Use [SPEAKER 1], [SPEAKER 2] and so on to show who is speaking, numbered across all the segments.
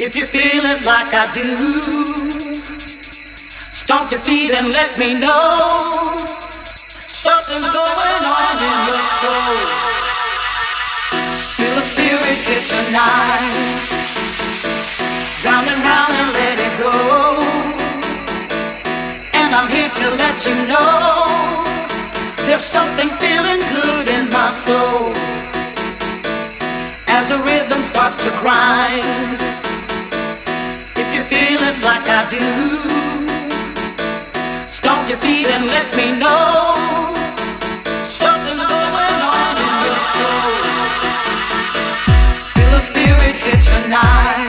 [SPEAKER 1] If you feel it like I do, stomp your feet and let me know something's going on in your soul. Feel the spirit hit tonight, round and round and let it go. And I'm here to let you know there's something feeling good in my soul as the rhythm starts to grind If you feel it like I do. Stomp your feet and let me know something's going on in your soul. Feel spirit tonight.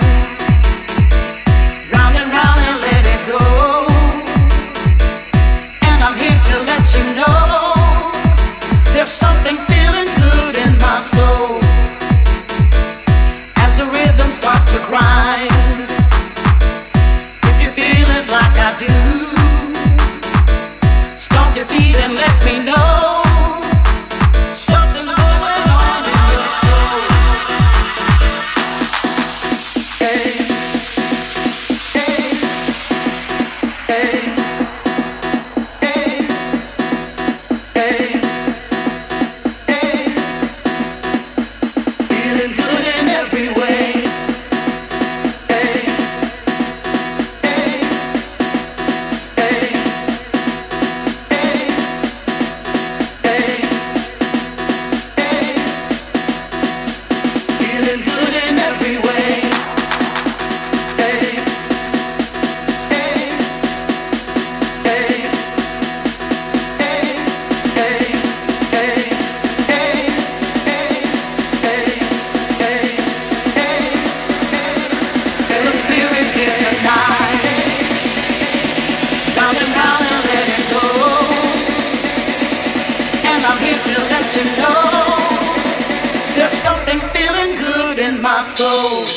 [SPEAKER 1] matou.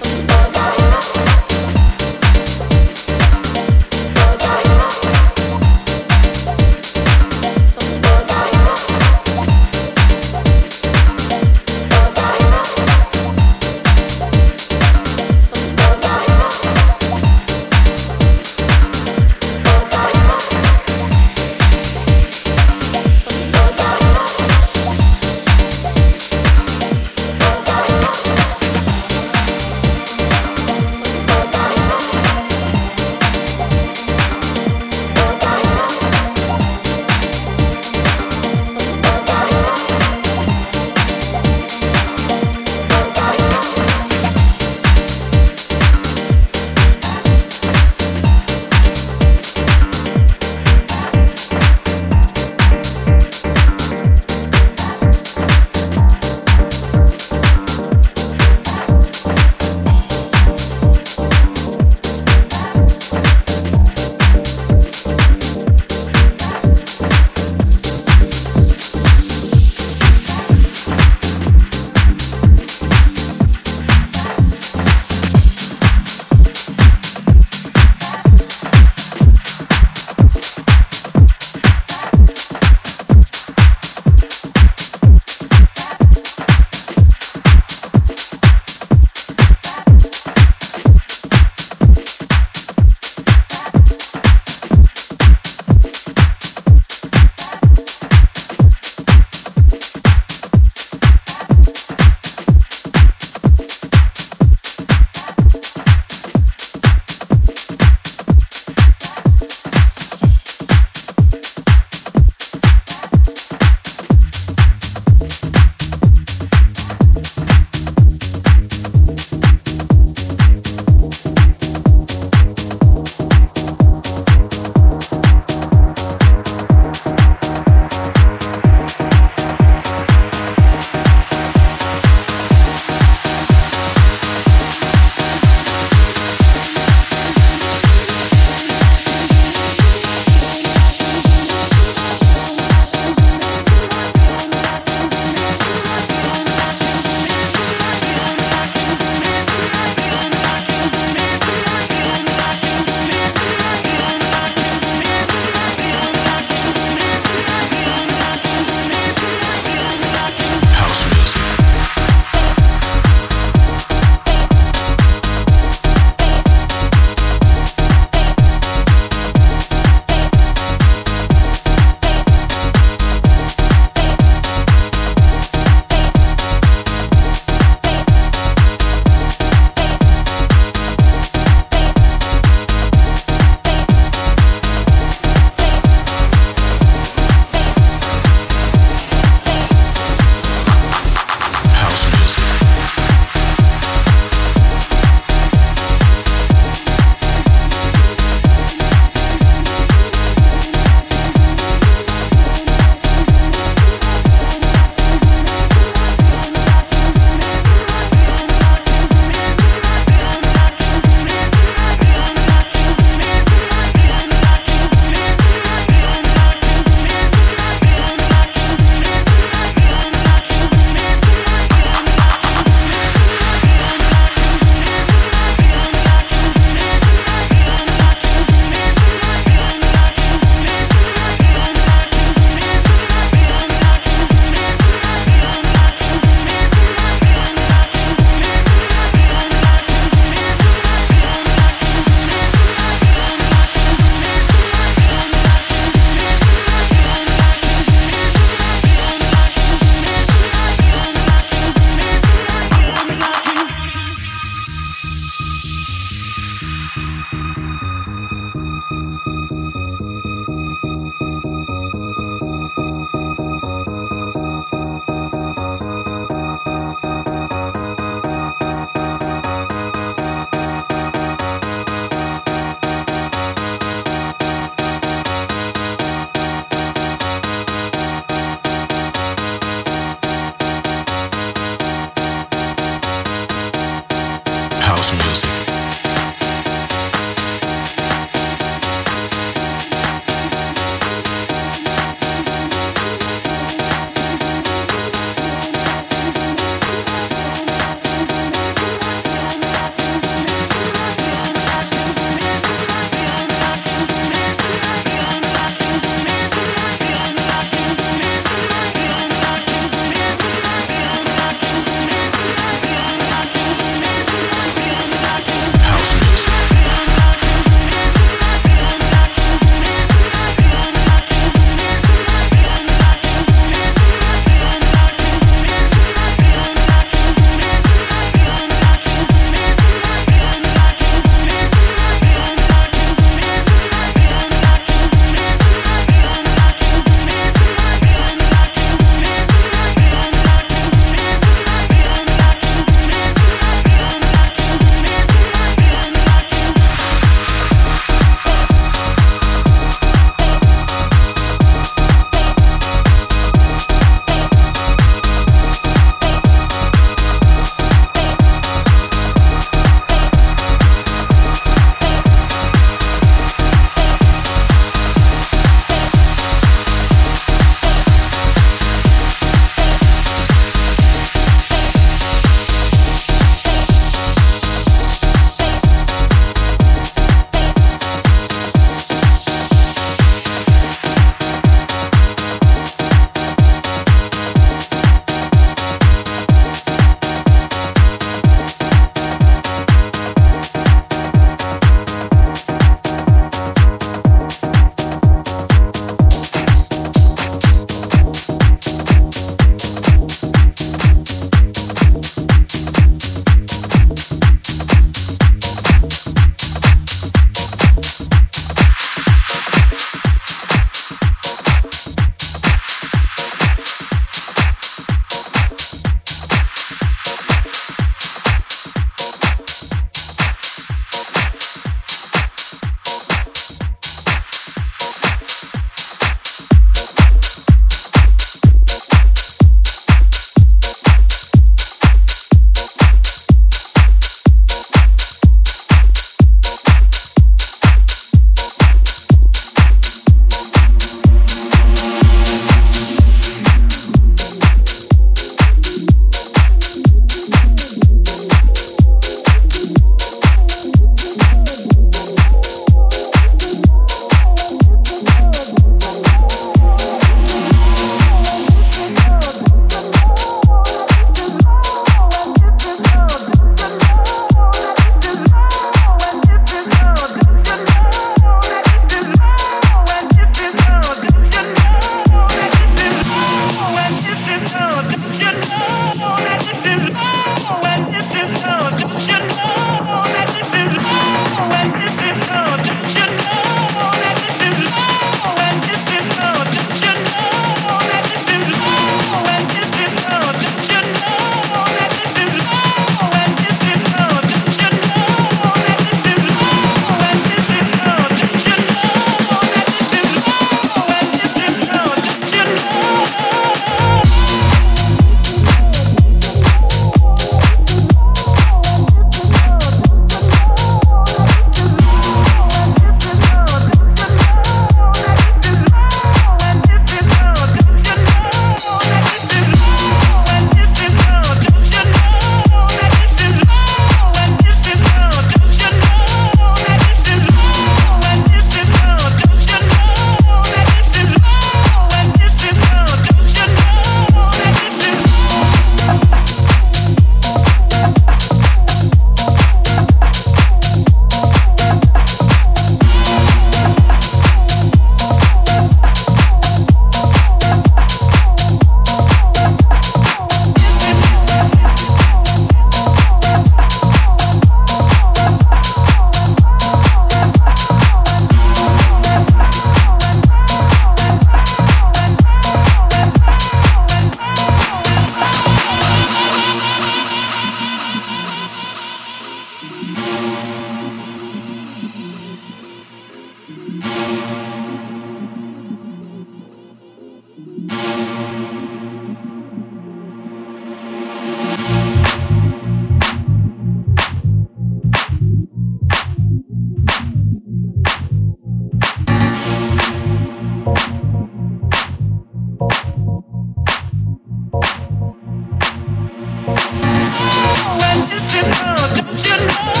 [SPEAKER 1] You know.